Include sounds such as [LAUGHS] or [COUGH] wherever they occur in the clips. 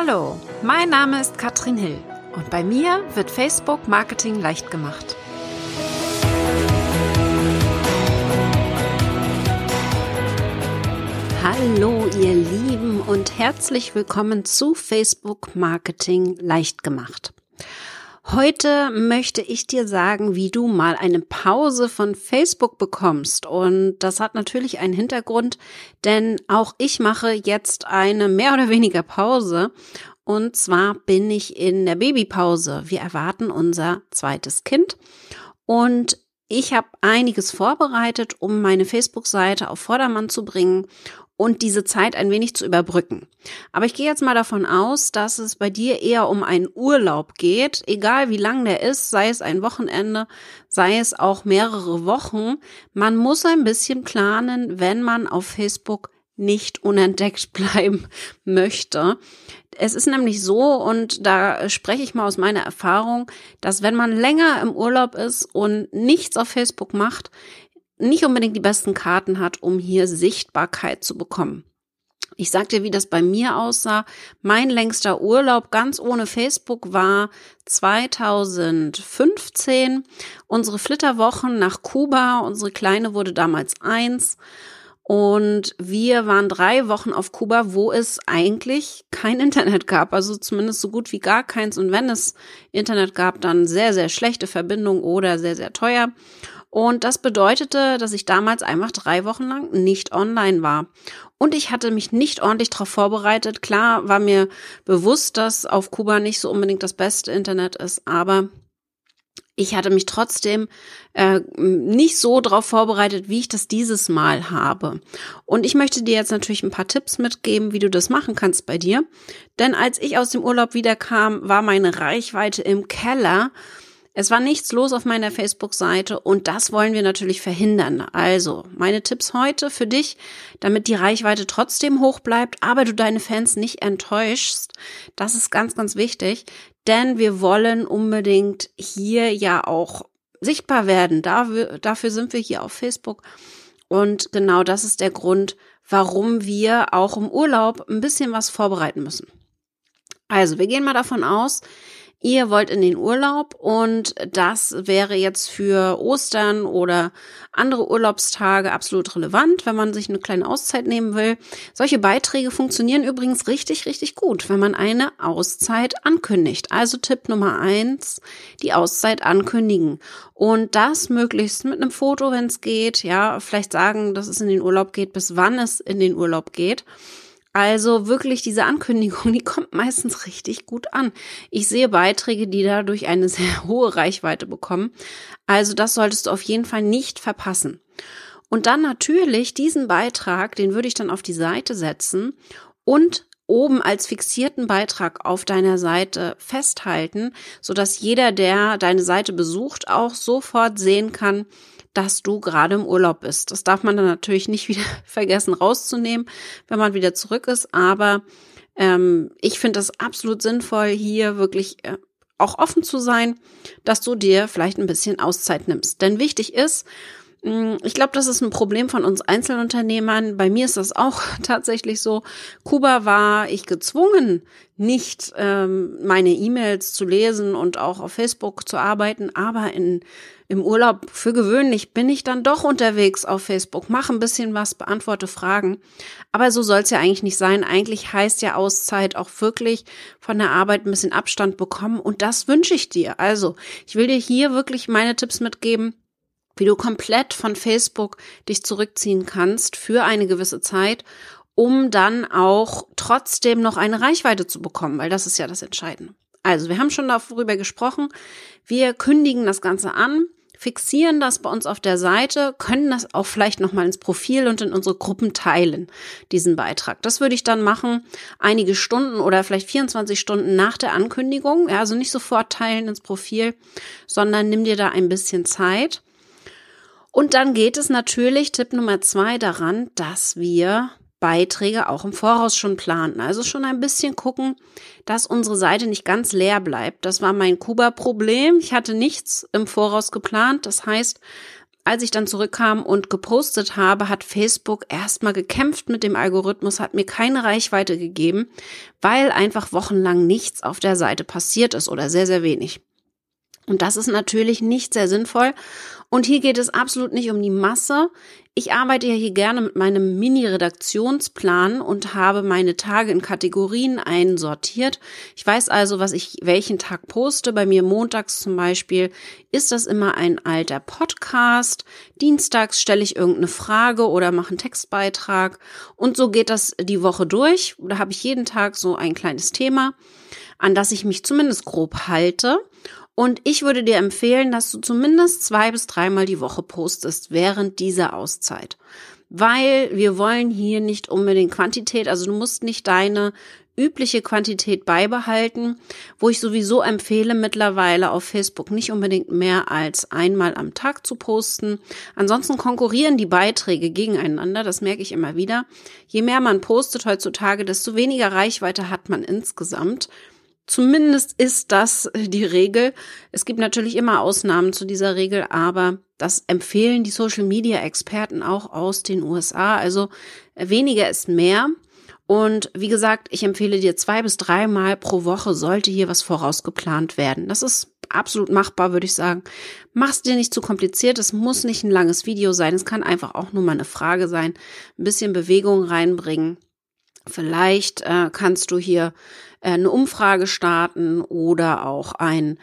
Hallo, mein Name ist Katrin Hill und bei mir wird Facebook Marketing leicht gemacht. Hallo ihr Lieben und herzlich willkommen zu Facebook Marketing leicht gemacht. Heute möchte ich dir sagen, wie du mal eine Pause von Facebook bekommst. Und das hat natürlich einen Hintergrund, denn auch ich mache jetzt eine mehr oder weniger Pause. Und zwar bin ich in der Babypause. Wir erwarten unser zweites Kind. Und ich habe einiges vorbereitet, um meine Facebook-Seite auf Vordermann zu bringen und diese Zeit ein wenig zu überbrücken. Aber ich gehe jetzt mal davon aus, dass es bei dir eher um einen Urlaub geht, egal wie lang der ist, sei es ein Wochenende, sei es auch mehrere Wochen. Man muss ein bisschen planen, wenn man auf Facebook nicht unentdeckt [LAUGHS] bleiben möchte. Es ist nämlich so, und da spreche ich mal aus meiner Erfahrung, dass wenn man länger im Urlaub ist und nichts auf Facebook macht, nicht unbedingt die besten Karten hat, um hier Sichtbarkeit zu bekommen. Ich sag dir, wie das bei mir aussah. Mein längster Urlaub ganz ohne Facebook war 2015. Unsere Flitterwochen nach Kuba. Unsere Kleine wurde damals eins. Und wir waren drei Wochen auf Kuba, wo es eigentlich kein [LAUGHS] Internet gab. Also zumindest so gut wie gar keins. Und wenn es Internet gab, dann sehr, sehr schlechte Verbindung oder sehr, sehr teuer. Und das bedeutete, dass ich damals einfach drei Wochen lang nicht online war. Und ich hatte mich nicht ordentlich darauf vorbereitet. Klar war mir bewusst, dass auf Kuba nicht so unbedingt das beste Internet ist, aber ich hatte mich trotzdem äh, nicht so darauf vorbereitet, wie ich das dieses Mal habe. Und ich möchte dir jetzt natürlich ein paar Tipps mitgeben, wie du das machen kannst bei dir. Denn als ich aus dem Urlaub wiederkam, war meine Reichweite im Keller. Es war nichts los auf meiner Facebook-Seite und das wollen wir natürlich verhindern. Also, meine Tipps heute für dich, damit die Reichweite trotzdem hoch bleibt, aber du deine Fans nicht enttäuschst. Das ist ganz, ganz wichtig, denn wir wollen unbedingt hier ja auch sichtbar werden. Dafür, dafür sind wir hier auf Facebook. Und genau das ist der Grund, warum wir auch im Urlaub ein bisschen was vorbereiten müssen. Also, wir gehen mal davon aus, ihr wollt in den Urlaub und das wäre jetzt für Ostern oder andere Urlaubstage absolut relevant, wenn man sich eine kleine Auszeit nehmen will. Solche Beiträge funktionieren übrigens richtig, richtig gut, wenn man eine Auszeit ankündigt. Also Tipp Nummer eins, die Auszeit ankündigen. Und das möglichst mit einem Foto, wenn es geht. Ja, vielleicht sagen, dass es in den Urlaub geht, bis wann es in den Urlaub geht. Also wirklich diese Ankündigung, [LAUGHS] die kommt meistens richtig gut an. Ich sehe Beiträge, die dadurch eine sehr [LAUGHS] hohe Reichweite bekommen. Also das solltest du auf jeden Fall nicht verpassen. Und dann natürlich diesen Beitrag, den würde ich dann auf die Seite setzen und oben als fixierten Beitrag auf deiner Seite festhalten, so dass jeder, der deine Seite besucht, auch sofort sehen kann, dass du gerade im Urlaub bist. Das darf man dann natürlich nicht wieder [LAUGHS] vergessen rauszunehmen, wenn man wieder zurück ist. Aber ähm, ich finde es absolut sinnvoll, hier wirklich äh, auch offen zu sein, dass du dir vielleicht ein bisschen Auszeit nimmst. Denn wichtig ist, ich glaube, das ist ein Problem von uns Einzelunternehmern. Bei mir ist das auch [LAUGHS] tatsächlich so. Kuba war ich gezwungen, nicht ähm, meine E-Mails zu lesen und auch auf Facebook zu arbeiten, aber in, im Urlaub für gewöhnlich bin ich dann doch unterwegs auf Facebook, mache ein bisschen was, beantworte Fragen. Aber so soll es ja eigentlich nicht sein. Eigentlich heißt ja Auszeit auch wirklich von der Arbeit ein bisschen Abstand bekommen und das wünsche ich dir. Also, ich will dir hier wirklich meine Tipps mitgeben wie du komplett von Facebook dich zurückziehen kannst für eine gewisse Zeit, um dann auch trotzdem noch eine Reichweite zu bekommen, weil das ist ja das Entscheidende. Also, wir haben schon darüber gesprochen. Wir kündigen das Ganze an, fixieren das bei uns auf der Seite, können das auch vielleicht nochmal ins Profil und in unsere Gruppen teilen, diesen Beitrag. Das würde ich dann machen, einige Stunden oder vielleicht 24 Stunden nach der Ankündigung. Ja, also nicht sofort teilen ins Profil, sondern nimm dir da ein bisschen Zeit und dann geht es natürlich, Tipp Nummer zwei, daran, dass wir Beiträge auch im Voraus schon planen. Also schon ein bisschen gucken, dass unsere Seite nicht ganz leer bleibt. Das war mein Kuba-Problem. Ich hatte nichts im Voraus geplant. Das heißt, als ich dann zurückkam und gepostet habe, hat Facebook erstmal gekämpft mit dem Algorithmus, hat mir keine Reichweite gegeben, weil einfach wochenlang nichts auf der Seite passiert ist oder sehr, sehr wenig. Und das ist natürlich nicht sehr sinnvoll. Und hier geht es absolut nicht um die Masse. Ich arbeite ja hier gerne mit meinem Mini-Redaktionsplan und habe meine Tage in Kategorien einsortiert. Ich weiß also, was ich welchen Tag poste. Bei mir montags zum Beispiel ist das immer ein alter Podcast. Dienstags stelle ich irgendeine Frage oder mache einen Textbeitrag. Und so geht das die Woche durch. Da habe ich jeden Tag so ein kleines Thema, an das ich mich zumindest grob halte. Und ich würde dir empfehlen, dass du zumindest zwei bis dreimal die Woche postest während dieser Auszeit. Weil wir wollen hier nicht unbedingt Quantität, also du musst nicht deine übliche Quantität beibehalten, wo ich sowieso empfehle mittlerweile auf Facebook nicht unbedingt mehr als einmal am Tag zu posten. Ansonsten konkurrieren die Beiträge gegeneinander, das merke ich immer wieder. Je mehr man postet heutzutage, desto weniger Reichweite hat man insgesamt. Zumindest ist das die Regel. Es gibt natürlich immer Ausnahmen zu dieser Regel, aber das empfehlen die Social Media Experten auch aus den USA. Also weniger ist mehr. Und wie gesagt, ich empfehle dir zwei bis dreimal pro Woche sollte hier was vorausgeplant werden. Das ist absolut machbar, würde ich sagen. Mach's dir nicht zu kompliziert. Es muss nicht ein langes Video sein. Es kann einfach auch nur mal eine Frage sein. Ein bisschen Bewegung reinbringen. Vielleicht äh, kannst du hier äh, eine Umfrage starten oder auch ein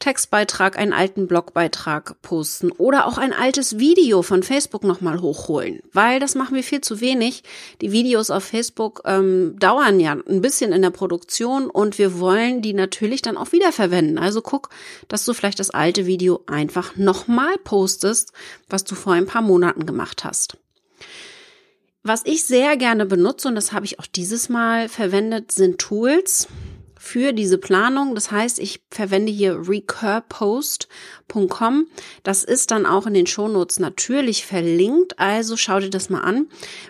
Textbeitrag, einen alten Blogbeitrag posten oder auch ein altes Video von Facebook nochmal hochholen, weil das machen wir viel zu wenig. Die Videos auf Facebook ähm, dauern ja ein bisschen in der Produktion und wir wollen die natürlich dann auch wiederverwenden. Also guck, dass du vielleicht das alte Video einfach nochmal postest, was du vor ein paar Monaten gemacht hast. Was ich sehr gerne benutze, und das habe ich auch dieses Mal verwendet, sind Tools für diese Planung. Das heißt, ich verwende hier recurpost.com. Das ist dann auch in den Shownotes natürlich verlinkt. Also schau dir das mal an.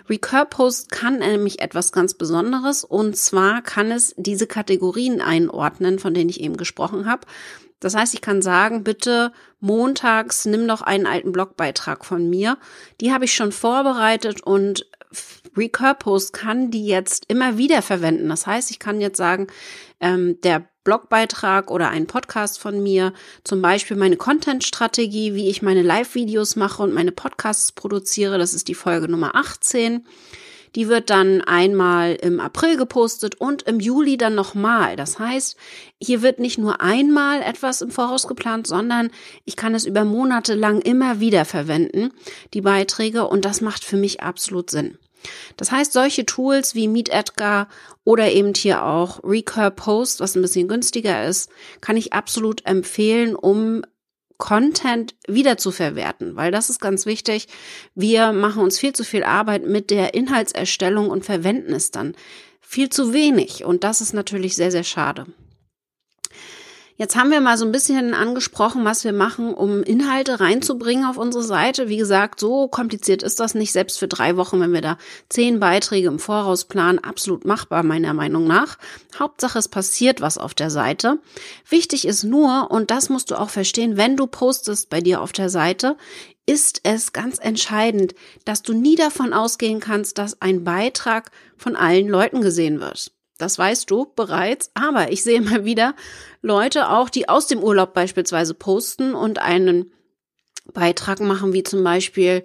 Recurpost kann nämlich etwas ganz Besonderes. Und zwar kann es diese Kategorien einordnen, von denen ich eben gesprochen habe. Das heißt, ich kann sagen, bitte montags nimm doch einen alten Blogbeitrag von mir. Die habe ich schon vorbereitet und Recurpost kann die jetzt immer wieder verwenden. Das heißt, ich kann jetzt sagen, ähm, der Blogbeitrag oder ein Podcast von mir, zum Beispiel meine Content-Strategie, wie ich meine Live-Videos mache und meine Podcasts produziere. Das ist die Folge Nummer 18. Die wird dann einmal im April gepostet und im Juli dann nochmal. Das heißt, hier wird nicht nur einmal etwas im Voraus geplant, sondern ich kann es über Monate lang immer wieder verwenden, die Beiträge, und das macht für mich absolut Sinn. Das heißt, solche Tools wie Meet Edgar oder eben hier auch Recur Post, was ein bisschen günstiger ist, kann ich absolut empfehlen, um Content wieder zu verwerten, weil das ist ganz wichtig. Wir machen uns viel zu viel Arbeit mit der Inhaltserstellung und verwenden es dann viel zu wenig. Und das ist natürlich sehr, sehr schade. Jetzt haben wir mal so ein bisschen angesprochen, was wir machen, um Inhalte reinzubringen auf unsere Seite. Wie gesagt, so kompliziert ist das nicht, selbst für drei Wochen, wenn wir da zehn Beiträge im Voraus planen, absolut machbar, meiner Meinung nach. Hauptsache, es passiert was auf der Seite. Wichtig ist nur, und das musst du auch verstehen, wenn du postest bei dir auf der Seite, ist es ganz entscheidend, dass du nie davon ausgehen kannst, dass ein Beitrag von allen Leuten gesehen wird. Das weißt du bereits. Aber ich sehe mal wieder Leute auch, die aus dem Urlaub beispielsweise posten und einen Beitrag machen, wie zum Beispiel,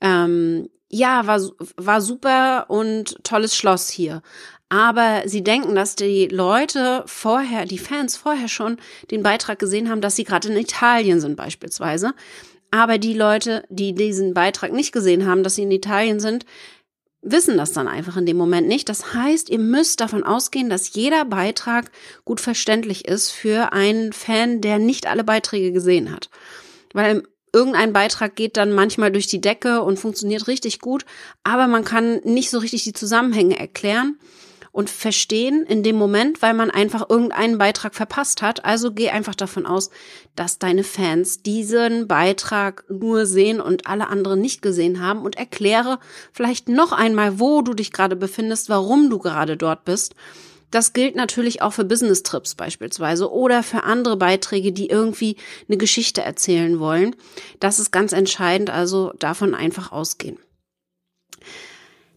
ähm, ja, war, war super und tolles Schloss hier. Aber sie denken, dass die Leute vorher, die Fans vorher schon den Beitrag gesehen haben, dass sie gerade in Italien sind beispielsweise. Aber die Leute, die diesen Beitrag nicht gesehen haben, dass sie in Italien sind, wissen das dann einfach in dem Moment nicht. Das heißt, ihr müsst davon ausgehen, dass jeder Beitrag gut verständlich ist für einen Fan, der nicht alle Beiträge gesehen hat. Weil irgendein Beitrag geht dann manchmal durch die Decke und funktioniert richtig gut, aber man kann nicht so richtig die Zusammenhänge erklären und verstehen in dem Moment, weil man einfach irgendeinen Beitrag verpasst hat. Also geh einfach davon aus, dass deine Fans diesen Beitrag nur sehen und alle anderen nicht gesehen haben und erkläre vielleicht noch einmal, wo du dich gerade befindest, warum du gerade dort bist Das gilt natürlich auch für Business Trips beispielsweise oder für andere Beiträge, die irgendwie eine Geschichte erzählen wollen. Das ist ganz entscheidend, also davon einfach ausgehen.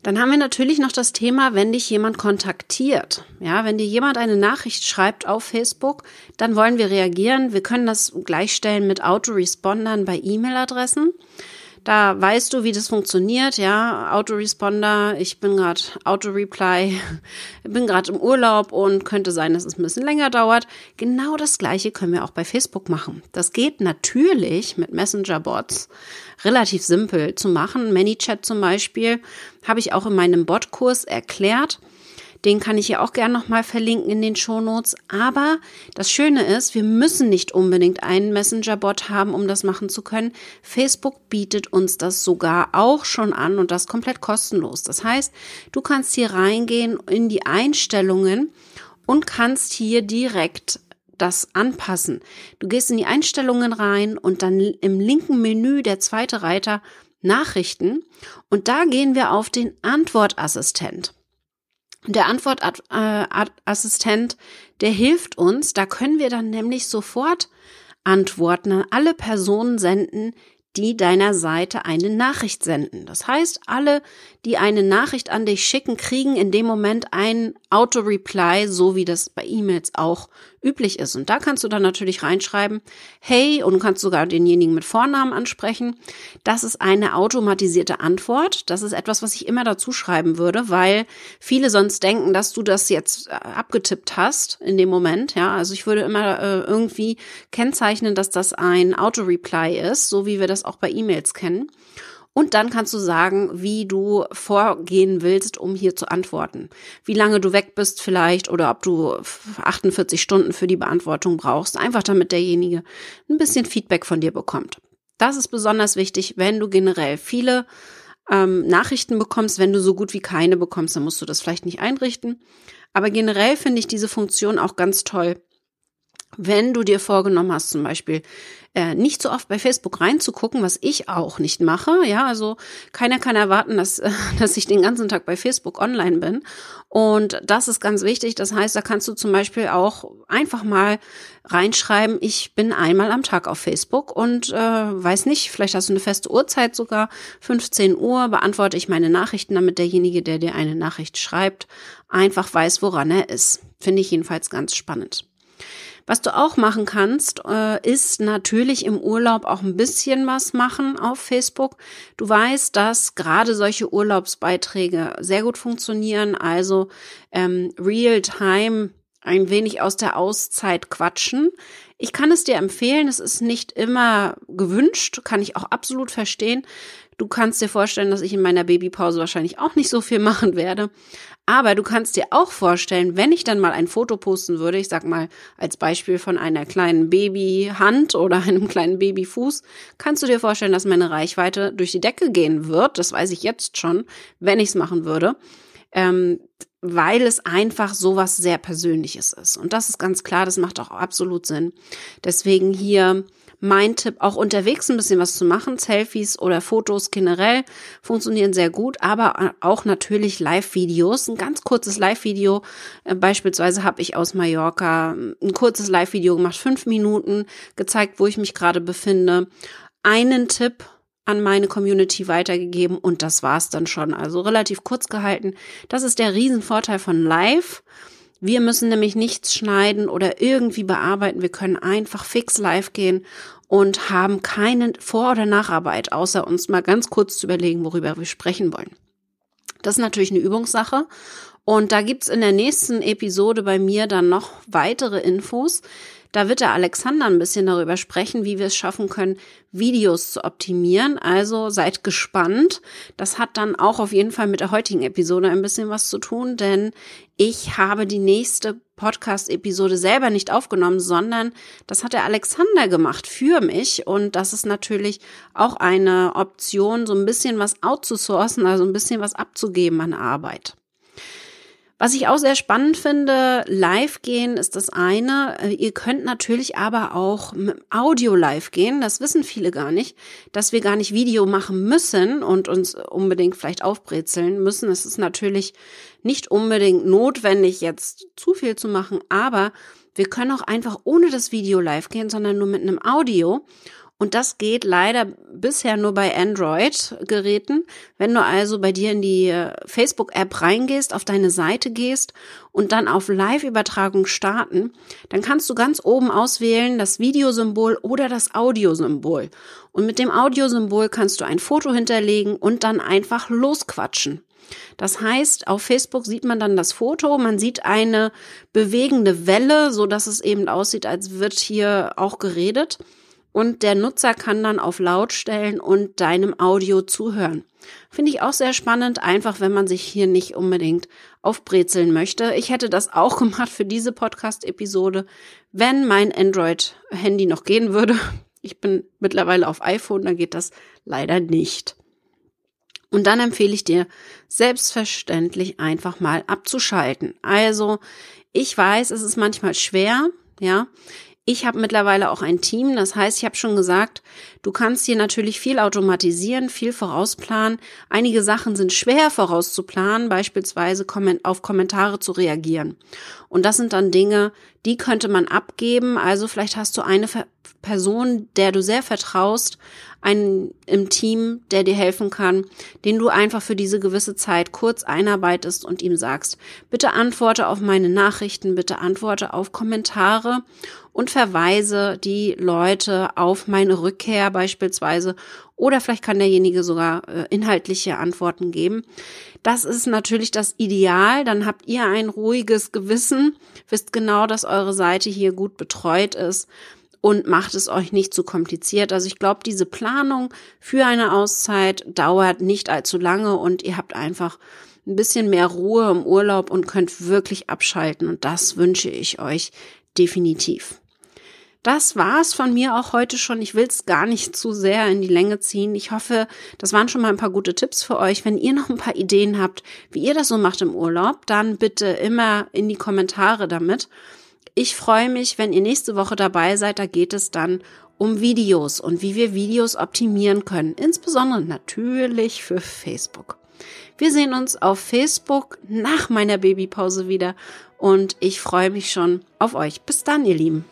Dann haben wir natürlich noch das Thema, wenn dich jemand kontaktiert. Ja, wenn dir jemand eine Nachricht schreibt auf Facebook, dann wollen wir reagieren. Wir können das gleichstellen mit Autorespondern bei E-Mail-Adressen. Da weißt du, wie das funktioniert, ja, Autoresponder, ich bin gerade Autoreply, [LAUGHS] bin gerade im Urlaub und könnte sein, dass es ein bisschen länger dauert. Genau das gleiche können wir auch bei Facebook machen. Das geht natürlich mit Messenger-Bots relativ simpel zu machen. ManyChat zum Beispiel habe ich auch in meinem Bot-Kurs erklärt. Den kann ich ja auch gerne nochmal verlinken in den Shownotes. Aber das Schöne ist, wir müssen nicht unbedingt einen Messenger-Bot haben, um das machen zu können. Facebook bietet uns das sogar auch schon an und das komplett kostenlos. Das heißt, du kannst hier reingehen in die Einstellungen und kannst hier direkt das anpassen. Du gehst in die Einstellungen rein und dann im linken Menü der zweite Reiter Nachrichten und da gehen wir auf den Antwortassistent. Der Antwortassistent, der hilft uns, da können wir dann nämlich sofort Antworten an alle Personen senden, die deiner Seite eine Nachricht senden. Das heißt, alle, die eine Nachricht an dich schicken, kriegen in dem Moment ein Auto-Reply, so wie das bei E-Mails auch üblich ist. Und da kannst du dann natürlich reinschreiben, hey, und du kannst sogar denjenigen mit Vornamen ansprechen. Das ist eine automatisierte Antwort. Das ist etwas, was ich immer dazu schreiben würde, weil viele sonst denken, dass du das jetzt äh, abgetippt hast in dem Moment. Ja, also ich würde immer äh, irgendwie kennzeichnen, dass das ein Auto-Reply ist, so wie wir das auch bei E-Mails kennen. Und dann kannst du sagen, wie du vorgehen willst, um hier zu antworten. Wie lange du weg bist vielleicht oder ob du 48 Stunden für die Beantwortung brauchst. Einfach damit derjenige ein bisschen Feedback von dir bekommt. Das ist besonders wichtig, wenn du generell viele ähm, Nachrichten bekommst. Wenn du so gut wie keine bekommst, dann musst du das vielleicht nicht einrichten. Aber generell finde ich diese Funktion auch ganz toll. Wenn du dir vorgenommen hast, zum Beispiel äh, nicht so oft bei Facebook reinzugucken, was ich auch nicht mache. Ja, also keiner kann erwarten, dass, äh, [LAUGHS] dass ich den ganzen Tag bei Facebook online bin. Und das ist ganz wichtig. Das heißt, da kannst du zum Beispiel auch einfach mal reinschreiben, ich bin einmal am Tag auf Facebook und äh, weiß nicht, vielleicht hast du eine feste Uhrzeit sogar, 15 Uhr beantworte ich meine Nachrichten, damit derjenige, der dir eine Nachricht schreibt, einfach weiß, woran er ist. Finde ich jedenfalls ganz spannend. Was du auch machen kannst, äh, ist natürlich im Urlaub auch ein bisschen was machen auf Facebook. Du weißt, dass gerade solche Urlaubsbeiträge sehr gut funktionieren, also ähm, Real-Time ein wenig aus der Auszeit quatschen. Ich kann es dir empfehlen, es ist nicht immer gewünscht, kann ich auch absolut verstehen. Du kannst dir vorstellen, dass ich in meiner Babypause wahrscheinlich auch nicht so viel machen werde. Aber du kannst dir auch vorstellen, wenn ich dann mal ein Foto posten würde, ich sag mal als Beispiel von einer kleinen Babyhand oder [LAUGHS] einem kleinen Babyfuß, kannst du dir vorstellen, dass meine Reichweite durch die Decke gehen wird. Das weiß ich jetzt schon, wenn ich es machen würde. Ähm, weil es einfach sowas sehr Persönliches ist. Und das ist ganz klar, das macht auch absolut Sinn. Deswegen hier mein Tipp, auch unterwegs ein bisschen was zu machen. Selfies oder Fotos generell funktionieren sehr gut, aber auch natürlich Live-Videos. Ein ganz kurzes Live-Video. Äh, beispielsweise habe ich aus Mallorca ein kurzes Live-Video gemacht, fünf Minuten, gezeigt, wo ich mich gerade befinde. Einen Tipp an meine Community weitergegeben und das war's dann schon. Also relativ kurz gehalten. Das ist der Riesenvorteil von Live. Wir müssen nämlich nichts schneiden oder irgendwie bearbeiten. Wir können einfach fix live gehen und haben keine Vor- oder Nacharbeit, außer uns mal ganz kurz zu überlegen, worüber wir sprechen wollen. Das ist natürlich eine Übungssache. Und da gibt's in der nächsten Episode bei mir dann noch weitere Infos. Da wird der Alexander ein bisschen darüber sprechen, wie wir es schaffen können, Videos zu optimieren. Also seid gespannt. Das hat dann auch auf jeden Fall mit der heutigen Episode ein bisschen was zu tun, denn ich habe die nächste Podcast-Episode selber nicht aufgenommen, sondern das hat der Alexander gemacht für mich. Und das ist natürlich auch eine Option, so ein bisschen was outzusourcen, also ein bisschen was abzugeben an Arbeit. Was ich auch sehr spannend finde, live gehen ist das eine. Äh, ihr könnt natürlich aber auch Audio live gehen. Das wissen viele gar nicht, dass wir gar nicht Video machen müssen und uns unbedingt vielleicht aufbrezeln müssen. Es ist natürlich nicht unbedingt notwendig, jetzt zu viel zu machen, aber wir können auch einfach ohne das Video live gehen, sondern nur mit einem Audio. Und das geht leider bisher nur bei Android-Geräten. Wenn du also bei dir in die äh, Facebook-App reingehst, auf deine Seite gehst und dann auf Live-Übertragung starten, dann kannst du ganz oben auswählen das Videosymbol oder das Audiosymbol. Und mit dem Audiosymbol kannst du ein Foto hinterlegen und dann einfach losquatschen. Das heißt, auf Facebook sieht man dann das Foto, man sieht eine bewegende Welle, so dass es eben aussieht, als wird hier auch geredet und der Nutzer kann dann auf laut stellen und deinem Audio zuhören. Finde ich auch sehr spannend, einfach wenn man sich hier nicht unbedingt aufbrezeln möchte. Ich hätte das auch [LAUGHS] gemacht für diese Podcast-Episode, wenn mein Android-Handy noch gehen würde. Ich bin mittlerweile auf iPhone, da geht das leider nicht. Und dann empfehle ich dir selbstverständlich einfach mal abzuschalten. Also, ich weiß, es ist manchmal schwer, ja. Ich habe mittlerweile auch ein Team, das heißt, ich habe schon gesagt, du kannst hier natürlich viel automatisieren, viel vorausplanen. Einige Sachen sind schwer vorauszuplanen, beispielsweise auf Kommentare zu reagieren. Und das sind dann Dinge, die könnte man abgeben. Also vielleicht hast du eine Person, der du sehr vertraust, einen im Team, der dir helfen kann, den du einfach für diese gewisse Zeit kurz einarbeitest und ihm sagst, bitte antworte auf meine Nachrichten, bitte antworte auf Kommentare und verweise die Leute auf meine Rückkehr beispielsweise oder vielleicht kann derjenige sogar äh, inhaltliche Antworten geben. Das ist natürlich das Ideal. Dann habt ihr ein ruhiges Gewissen, wisst genau, dass eure Seite hier gut betreut ist und macht es euch nicht zu kompliziert. Also ich glaube, diese Planung für eine Auszeit dauert nicht allzu lange und ihr habt einfach ein bisschen mehr Ruhe im Urlaub und könnt wirklich abschalten und das wünsche ich euch definitiv. Das war's von mir auch heute schon. Ich will es gar nicht zu sehr in die Länge ziehen. Ich hoffe, das waren schon mal ein paar gute Tipps für euch. Wenn ihr noch ein paar Ideen habt, wie ihr das so macht im Urlaub, dann bitte immer in die Kommentare damit. Ich freue mich, wenn ihr nächste Woche dabei seid. Da geht es dann um Videos und wie wir Videos optimieren können. Insbesondere natürlich für Facebook. Wir sehen uns auf Facebook nach meiner Babypause wieder und ich freue mich schon auf euch. Bis dann, ihr Lieben.